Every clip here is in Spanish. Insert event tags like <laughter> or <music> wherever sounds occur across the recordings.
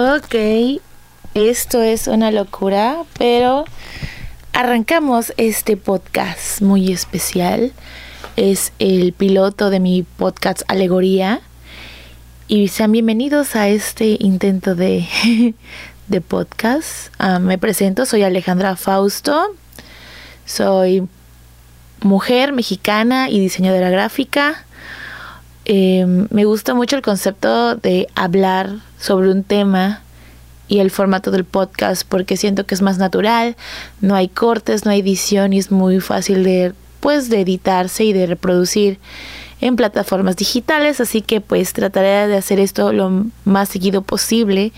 Ok, esto es una locura, pero arrancamos este podcast muy especial. Es el piloto de mi podcast Alegoría. Y sean bienvenidos a este intento de, <laughs> de podcast. Ah, me presento, soy Alejandra Fausto. Soy mujer mexicana y diseñadora gráfica. Em, me gusta mucho el concepto de hablar sobre un tema y el formato del podcast porque siento que es más natural, no hay cortes, no hay edición y es muy fácil de pues de editarse y de reproducir en plataformas digitales, así que pues trataré de hacer esto lo más seguido posible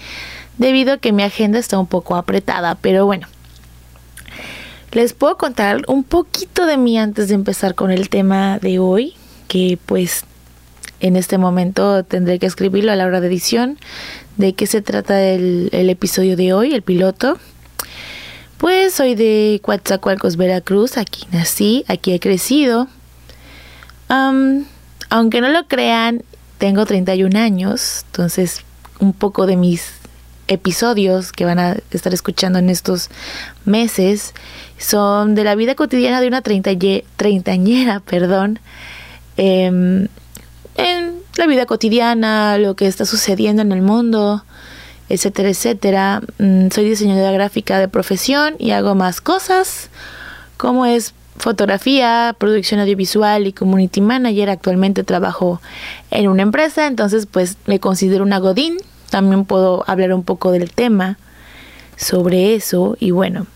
debido a que mi agenda está un poco apretada, pero bueno. Les puedo contar un poquito de mí antes de empezar con el tema de hoy, que pues en este momento tendré que escribirlo a la hora de edición. ¿De qué se trata el, episodio de hoy, el piloto? Pues soy de Coatzacoalcos, Veracruz. Aquí nací, aquí he crecido. aunque no lo crean, tengo 31 años. Entonces, un poco de mis episodios que van a estar escuchando en estos meses son de la vida cotidiana de una treintañera, <laughs> perdón. Eh, en la vida cotidiana, lo que está sucediendo en el mundo, etcétera, etcétera. Mm, soy diseñadora gráfica de profesión y hago más cosas, como es fotografía, producción audiovisual y community manager. Actualmente trabajo en una empresa, entonces pues me considero una godín. También puedo hablar un poco del tema sobre eso y bueno.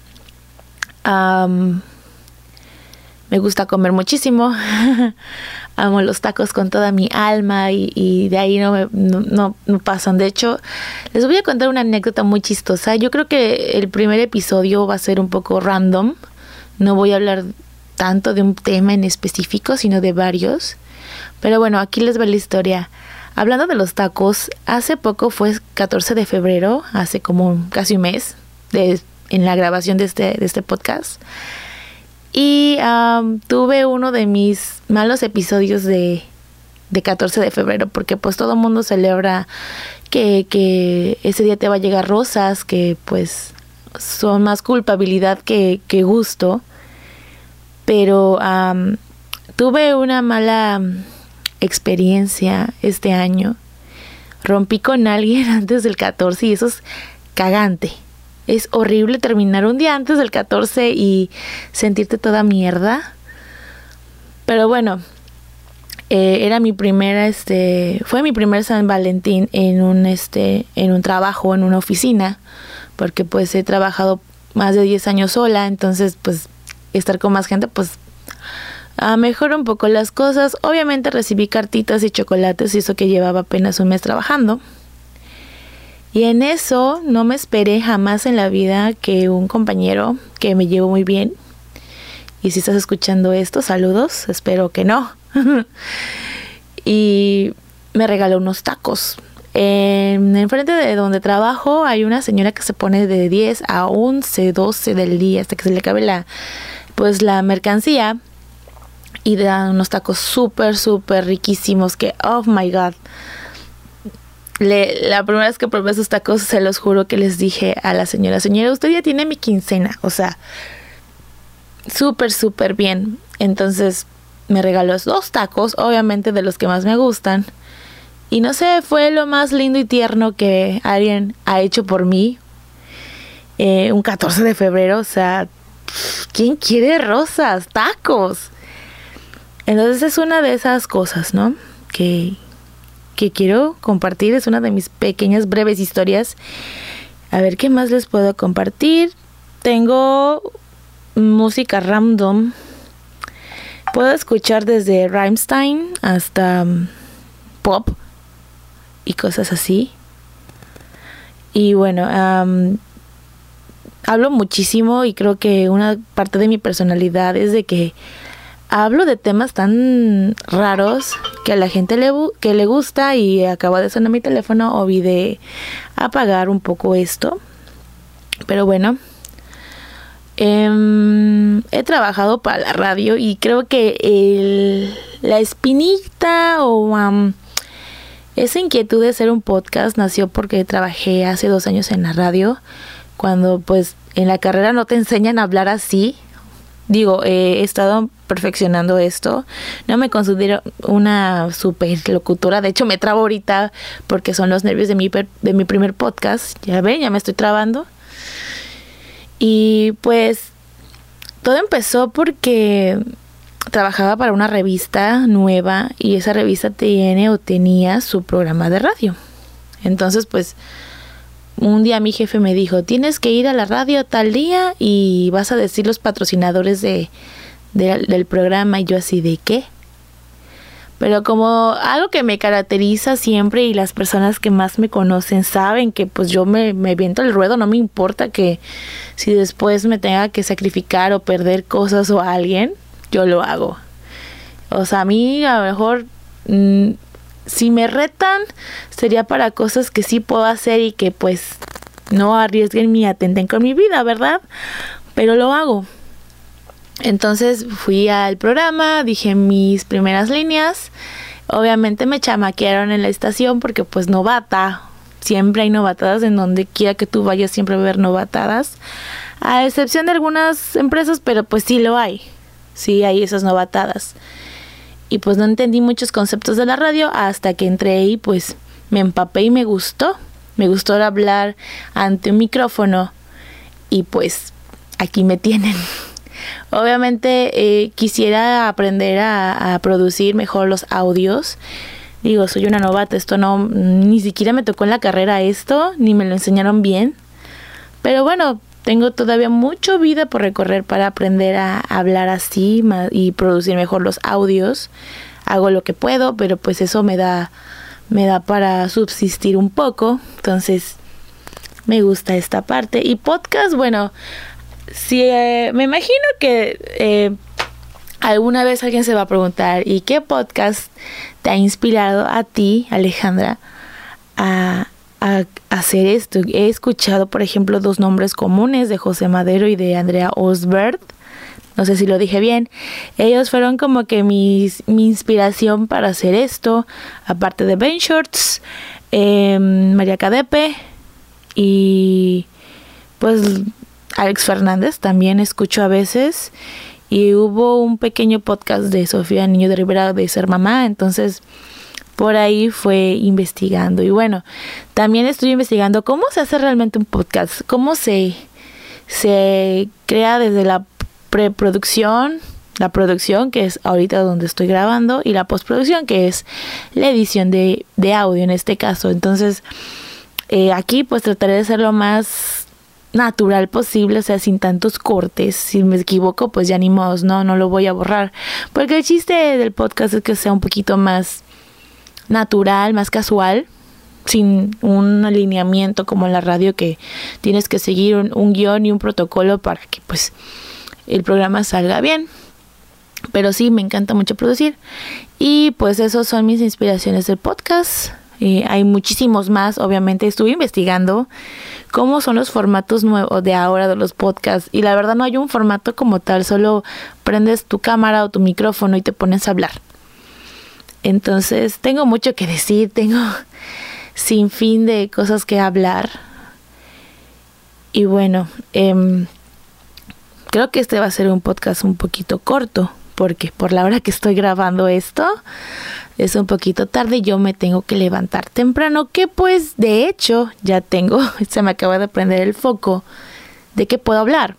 Me gusta comer muchísimo. <laughs> amo los tacos con toda mi alma y, de ahí no me no, pasan. De hecho, les voy a contar una anécdota muy chistosa. Yo creo que el primer episodio va a ser un poco random. No voy a hablar tanto de un tema en específico, sino de varios. Pero bueno, aquí les va la historia. Hablando de los tacos, hace poco fue 14 de febrero, hace como casi un mes, en la grabación de este, de este podcast. Y tuve uno de mis malos episodios de, de 14 de febrero, porque pues todo mundo celebra que, que, ese día te va a llegar rosas, que pues son más culpabilidad que, que gusto. Pero tuve una mala experiencia este año. Rompí con alguien <laughs> antes del 14 y eso es cagante. Es horrible terminar un día antes del 14 y sentirte toda mierda. Pero bueno, eh, era mi primera, este, fue mi primer San Valentín en un, este, en un trabajo, en una oficina, porque pues he trabajado más de 10 años sola, entonces pues estar con más gente pues a mejor un poco las cosas. Obviamente recibí cartitas y chocolates y eso que llevaba apenas un mes trabajando. Y en eso no me esperé jamás en la vida que un compañero que me llevo muy bien, y si estás escuchando esto, saludos, espero que no, <laughs> y me regaló unos tacos. En, enfrente de donde trabajo hay una señora que se pone de 10 a 11, 12 del día hasta que se le acabe la, pues, la mercancía y dan unos tacos súper, súper riquísimos que, oh my god, la primera vez que probé esos tacos, se los juro que les dije a la señora, señora, usted ya tiene mi quincena, o sea, súper, súper bien. Entonces me regaló dos tacos, obviamente de los que más me gustan. Y no sé, fue lo más lindo y tierno que alguien ha hecho por mí. Eh, un 14 de febrero, o sea, ¿quién quiere rosas? Tacos. Entonces es una de esas cosas, ¿no? Que, que quiero compartir. Es una de mis pequeñas breves historias. A ver qué más les puedo compartir. Tengo música random. Puedo escuchar desde Rammstein hasta mm, pop y cosas así. Y bueno, hablo muchísimo y creo que una parte de mi personalidad es de que hablo de temas tan raros que a la gente le, que le gusta y acabo de sonar mi teléfono, olvidé apagar un poco esto. Pero bueno, em, he trabajado para la radio y creo que el, la espinita o Esa inquietud de hacer un podcast nació porque trabajé hace dos años en la radio, cuando pues en la carrera no te enseñan a hablar así. Digo, he estado perfeccionando esto. No me considero una super locutora. De hecho, me trabo ahorita porque son los nervios de mi, de mi primer podcast. Ya ven, ya me estoy trabando. Y pues todo empezó porque trabajaba para una revista nueva y esa revista tiene o tenía su programa de radio. Entonces, pues, un día mi jefe me dijo, tienes que ir a la radio tal día y vas a decir los patrocinadores de, del programa y yo así de qué. Pero como algo que me caracteriza siempre y las personas que más me conocen saben que pues yo me, me viento el ruedo, no me importa que si después me tenga que sacrificar o perder cosas o alguien, yo lo hago. O sea, a mí a lo mejor mm, si me retan sería para cosas que sí puedo hacer y que pues no arriesguen ni atenten con mi vida, ¿verdad? Pero lo hago. Entonces fui al programa, dije mis primeras líneas. Obviamente me chamaquearon en la estación porque pues novata. Siempre hay novatadas en donde quiera que tú vayas, siempre va novatadas. A excepción de algunas empresas, pero pues sí lo hay. Sí hay esas novatadas. Y pues no entendí muchos conceptos de la radio hasta que entré y pues me empapé y me gustó. Me gustó hablar ante un micrófono y pues aquí me tienen. <laughs> Obviamente eh, quisiera aprender a, producir mejor los audios. Digo, soy una novata, esto no, ni siquiera me tocó en la carrera esto, ni me lo enseñaron bien. Pero bueno, tengo todavía mucho vida por recorrer para aprender a hablar así y producir mejor los audios. Hago lo que puedo, pero pues eso me da, me da para subsistir un poco. Entonces, me gusta esta parte. Y podcast, bueno, si eh, me imagino que eh, alguna vez alguien se va a preguntar, ¿y qué podcast te ha inspirado a ti, Alejandra, a, hacer esto? He escuchado, por ejemplo, dos nombres comunes de José Madero y de Andrea Osbert. No sé si lo dije bien. Ellos fueron como que mi, mi inspiración para hacer esto. Aparte de Ben Shorts, em, María Cadepe y pues Alex Fernández también escucho a veces y hubo un pequeño podcast de Sofía Niño de Rivera de ser mamá, entonces por ahí fue investigando. Y bueno, también estoy investigando cómo se hace realmente un podcast, cómo se se crea desde la preproducción, la producción que es ahorita donde estoy grabando y la postproducción que es la edición de, de audio en este caso, entonces eh, aquí pues trataré de hacerlo más natural posible, o sea, sin tantos cortes. Si me equivoco, pues ya ni no, no lo voy a borrar. Porque el chiste del podcast es que sea un poquito más natural, más casual, sin un alineamiento como en la radio que tienes que seguir un, guion y un protocolo para que pues el programa salga bien. Pero sí, me encanta mucho producir. Y pues esos son mis inspiraciones del podcast. Eh, hay muchísimos más, obviamente. Estuve investigando cómo son los formatos nuevos de ahora de los podcasts. Y la verdad no hay un formato como tal, solo prendes tu cámara o tu micrófono y te pones a hablar. Entonces tengo mucho que decir, <laughs> tengo sin fin de cosas que hablar. Y bueno, em, creo que este va a ser un podcast un poquito corto, porque por la hora que estoy grabando esto, es un poquito tarde, yo me tengo que levantar temprano, que pues de hecho ya tengo, <laughs> se me acaba de prender el foco de que puedo hablar.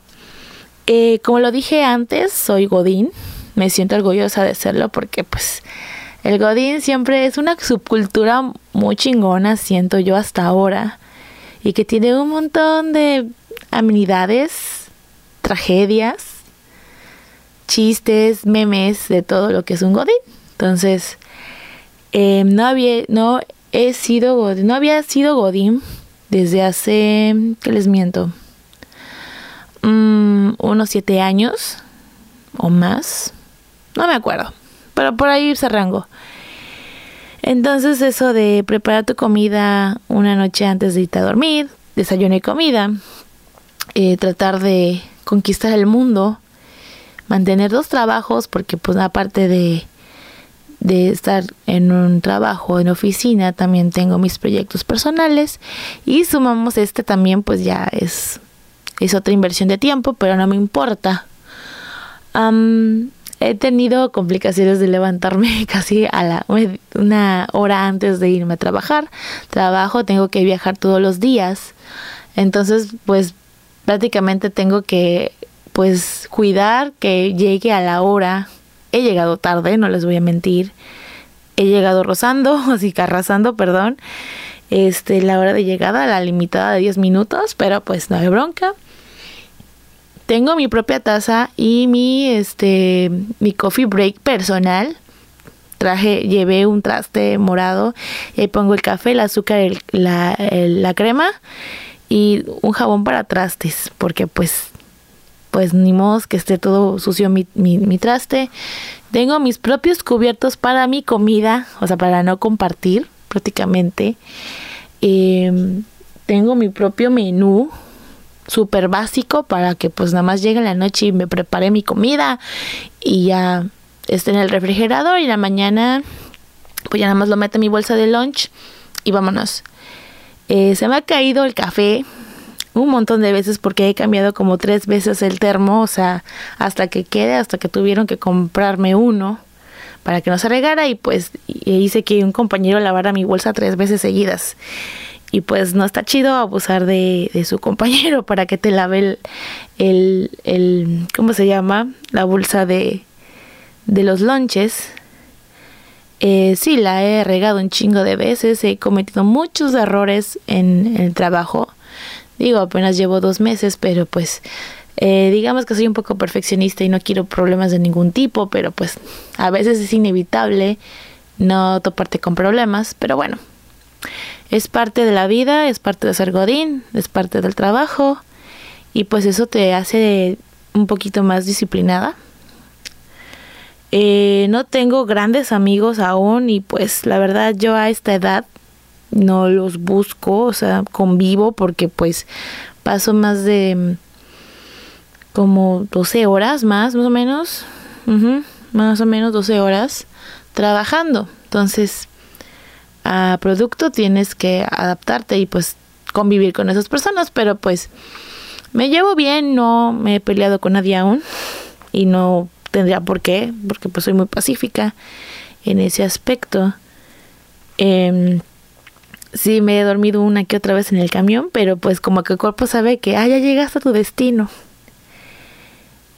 Eh, como lo dije antes, soy Godín, me siento orgullosa de serlo porque pues el Godín siempre es una subcultura muy chingona, siento yo hasta ahora, y que tiene un montón de amenidades, tragedias, chistes, memes, de todo lo que es un Godín. Entonces, eh, no había, no he sido no había sido Godín desde hace, ¿qué les miento? Mm, unos siete años o más, no me acuerdo, pero por ahí se rango. Entonces eso de preparar tu comida una noche antes de irte a dormir, desayuno y comida, eh, tratar de conquistar el mundo, mantener dos trabajos porque pues aparte de de estar en un trabajo en oficina, también tengo mis proyectos personales y sumamos este también, pues ya es, es otra inversión de tiempo, pero no me importa. he tenido complicaciones de levantarme <laughs> casi a la una hora antes de irme a trabajar. Trabajo, tengo que viajar todos los días. Entonces, pues prácticamente tengo que pues cuidar que llegue a la hora He llegado tarde, no les voy a mentir. He llegado rozando, <laughs> así que arrasando, perdón. Este, la hora de llegada, la limitada de 10 minutos, pero pues no hay bronca. Tengo mi propia taza y mi este mi coffee break personal. Traje, llevé un traste morado y pongo el café, el azúcar, la, la crema y un jabón para trastes, porque pues pues ni modo que esté todo sucio mi, mi, traste. Tengo mis propios cubiertos para mi comida, o sea, para no compartir prácticamente. Em, tengo mi propio menú súper básico para que pues nada más llegue la noche y me prepare mi comida y ya esté en el refrigerador y la mañana pues ya nada más lo meto en mi bolsa de lunch y vámonos. Eh, se me ha caído el café, un montón de veces porque he cambiado como tres veces el termo, o sea, hasta que quede, hasta que tuvieron que comprarme uno para que no se regara y pues hice que un compañero lavara mi bolsa tres veces seguidas. Y pues no está chido abusar de, su compañero para que te lave el, el, el, ¿cómo se llama? La bolsa de, de los lonches. Eh, sí, la he regado un chingo de veces, he cometido muchos errores en el trabajo Digo, apenas llevo dos meses, pero pues eh, digamos que soy un poco perfeccionista y no quiero problemas de ningún tipo, pero pues a veces es inevitable no toparte con problemas, pero bueno, es parte de la vida, es parte de ser godín, es parte del trabajo y pues eso te hace un poquito más disciplinada. Eh, no tengo grandes amigos aún y pues la verdad yo a esta edad no los busco, o sea, convivo porque pues paso más de mm, como 12 horas más, más o menos, más o menos 12 horas trabajando. Entonces, a producto tienes que adaptarte y pues convivir con esas personas, pero pues me llevo bien, no me he peleado con nadie aún y no tendría por qué, porque pues soy muy pacífica en ese aspecto. Eh, sí me he dormido una que otra vez en el camión, pero pues como que el cuerpo sabe que, ah, ya llegaste a tu destino.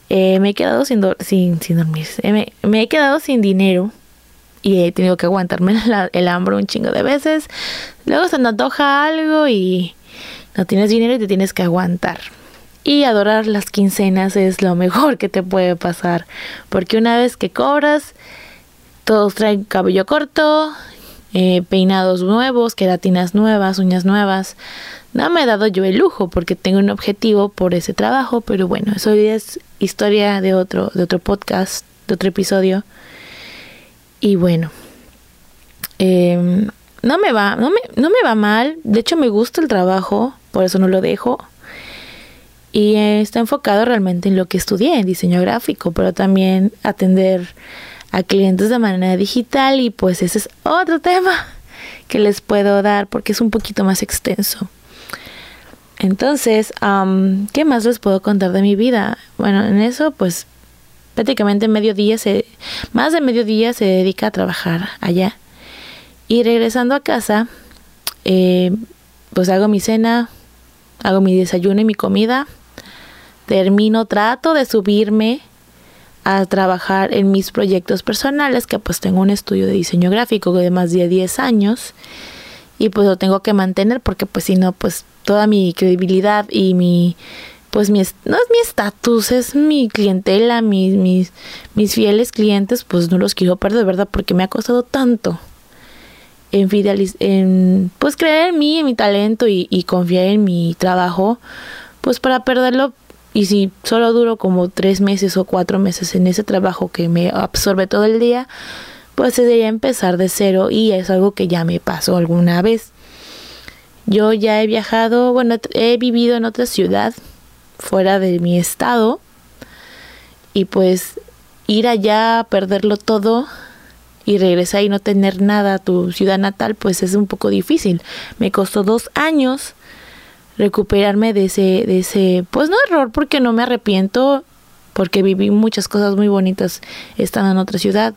Eh, me he quedado sin, dormir. Eh, me, he quedado sin dinero y he tenido que aguantarme <laughs> el hambre un chingo de veces. Luego se nos antoja algo y no tienes dinero y te tienes que aguantar. Y adorar las quincenas es lo mejor que te puede pasar. Porque una vez que cobras, todos traen cabello corto, eh, peinados nuevos, queratinas nuevas, uñas nuevas. No me he dado yo el lujo porque tengo un objetivo por ese trabajo, pero bueno, eso es historia de otro, de otro podcast, de otro episodio. Y bueno, em, no me va, no me, no me va mal. De hecho, me gusta el trabajo, por eso no lo dejo. Y está enfocado realmente en lo que estudié, en diseño gráfico, pero también atender a clientes de manera digital y pues ese es otro tema <laughs> que les puedo dar porque es un poquito más extenso. Entonces, ¿qué más les puedo contar de mi vida? Bueno, en eso pues prácticamente medio día se, más de medio día se dedica a trabajar allá. Y regresando a casa, eh, pues hago mi cena, hago mi desayuno y mi comida, termino, trato de subirme a trabajar en mis proyectos personales, que pues tengo un estudio de diseño gráfico de más de 10 años y pues lo tengo que mantener porque pues si no pues toda mi credibilidad y mi pues mi no es mi estatus, es mi clientela, mis, mis, mis fieles clientes, pues no los quiero perder, ¿verdad? Porque me ha costado tanto en, en pues creer en mí, en mi talento y, y confiar en mi trabajo, pues para perderlo y si solo duro como tres meses o cuatro meses en ese trabajo que me absorbe todo el día, pues sería empezar de cero y es algo que ya me pasó alguna vez. Yo ya he viajado, bueno, he vivido en otra ciudad fuera de mi estado y pues ir allá perderlo todo y regresar y no tener nada a tu ciudad natal, pues es un poco difícil. Me costó dos años recuperarme de ese, de ese, pues no error, porque no me arrepiento, porque viví muchas cosas muy bonitas estando en otra ciudad,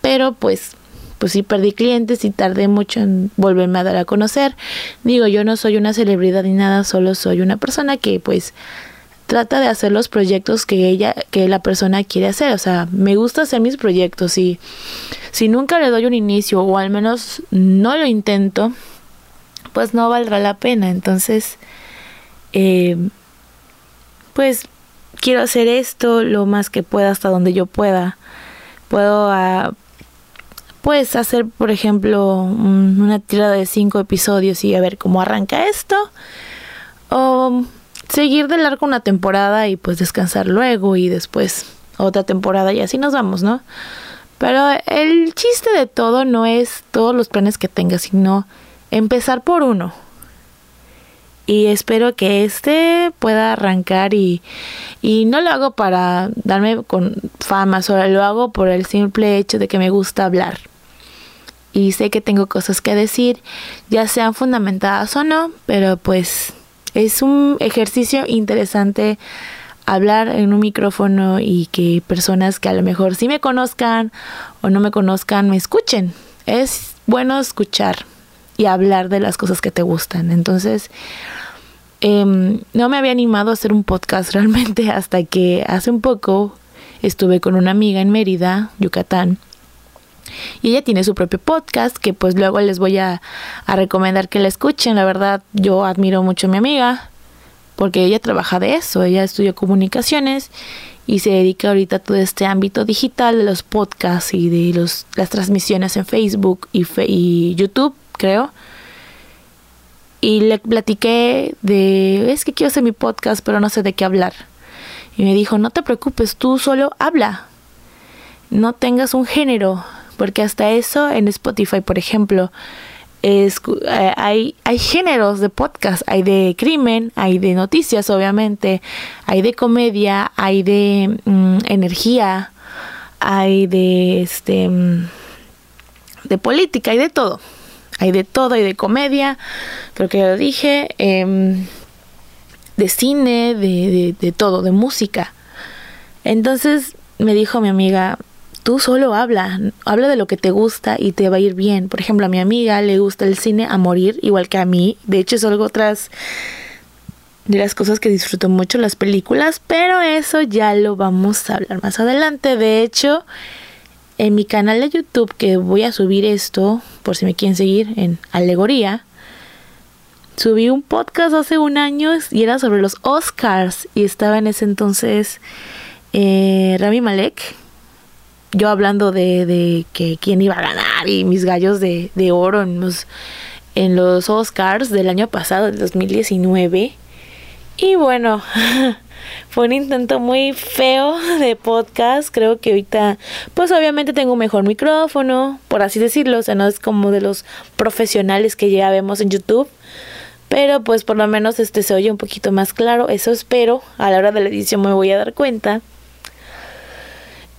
pero pues pues sí perdí clientes y tardé mucho en volverme a dar a conocer. Digo, yo no soy una celebridad ni nada, solo soy una persona que pues trata de hacer los proyectos que ella, que la persona quiere hacer. O sea, me gusta hacer mis proyectos y si nunca le doy un inicio o al menos no lo intento, pues no valdrá la pena. Entonces, eh, pues quiero hacer esto lo más que pueda hasta donde yo pueda. Puedo ah, pues hacer, por ejemplo, una tirada de cinco episodios y a ver cómo arranca esto. O seguir de largo una temporada y pues descansar luego y después otra temporada y así nos vamos, ¿no? Pero el chiste de todo no es todos los planes que tengas, sino empezar por uno. Y espero que este pueda arrancar y, y no lo hago para darme con fama, solo lo hago por el simple hecho de que me gusta hablar y sé que tengo cosas que decir, ya sean fundamentadas o no, pero pues es un ejercicio interesante hablar en un micrófono y que personas que a lo mejor sí me conozcan o no me conozcan me escuchen. Es bueno escuchar y hablar de las cosas que te gustan. Entonces, em, no me había animado a hacer un podcast <laughs> realmente hasta que hace un poco estuve con una amiga en Mérida, Yucatán, y ella tiene su propio podcast que pues luego les voy a, recomendar que la escuchen. La verdad yo admiro mucho a mi amiga porque ella trabaja de eso. Ella estudió comunicaciones y se dedica ahorita a todo este ámbito digital de los podcasts y de los, las transmisiones en Facebook y, y YouTube, creo. Y le platiqué de, es que quiero hacer mi podcast, pero no sé de qué hablar. Y me dijo, no te preocupes, tú solo habla. No tengas un género, porque hasta eso en Spotify, por ejemplo, es, eh, hay, hay géneros de podcast, hay de crimen, hay de noticias, obviamente, hay de comedia, hay de mm, energía, hay de este mm, de política, hay de todo. Hay de todo, hay de comedia, creo que ya lo dije, em, de cine, de, de todo, de música. Entonces me dijo mi amiga, tú solo habla, habla de lo que te gusta y te va a ir bien. Por ejemplo, a mi amiga le gusta el cine a morir, igual que a mí. De hecho, es algo otras de las cosas que disfruto mucho las películas, pero eso ya lo vamos a hablar más adelante. De hecho, en mi canal de YouTube que voy a subir esto, por si me quieren seguir en Alegoría, subí un podcast hace un año y era sobre los Oscars y estaba en ese entonces eh, Rami Malek, yo hablando de, que quién iba a ganar y mis gallos de, oro en los Oscars del año pasado, del 2019. Y bueno, <laughs> fue un intento muy feo de podcast. Creo que ahorita, pues obviamente tengo un mejor micrófono, por así decirlo. O sea, no es como de los profesionales que ya vemos en YouTube. Pero pues por lo menos este se oye un poquito más claro. Eso espero. A la hora de la edición me voy a dar cuenta.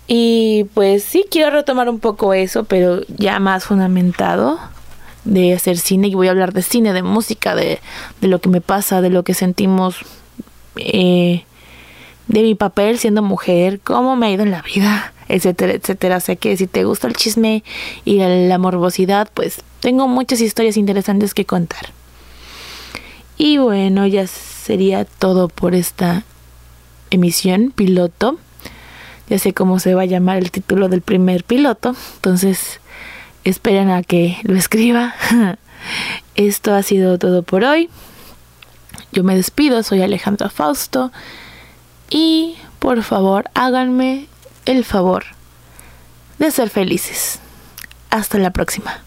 Y pues sí quiero retomar un poco eso, pero ya más fundamentado de hacer cine y voy a hablar de cine, de música, de, de lo que me pasa, de lo que sentimos, eh, de mi papel siendo mujer, cómo me ha ido en la vida, etcétera, etcétera. O sea que si te gusta el chisme y la morbosidad, pues tengo muchas historias interesantes que contar. Y bueno, ya sería todo por esta emisión piloto. Ya sé cómo se va a llamar el título del primer piloto. Entonces, esperen a que lo escriba. <laughs> Esto ha sido todo por hoy. Yo me despido, soy Alejandra Fausto. Y por favor, háganme el favor de ser felices. Hasta la próxima.